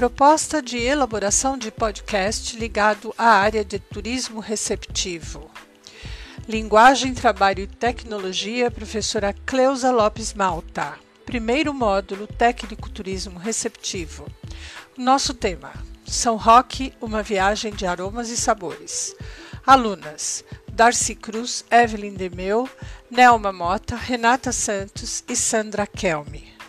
Proposta de elaboração de podcast ligado à área de turismo receptivo. Linguagem, Trabalho e Tecnologia, professora Cleusa Lopes Malta. Primeiro módulo, Técnico Turismo Receptivo. Nosso tema: São Roque, uma viagem de aromas e sabores. Alunas: Darcy Cruz, Evelyn Demeu, Nelma Mota, Renata Santos e Sandra Kelme.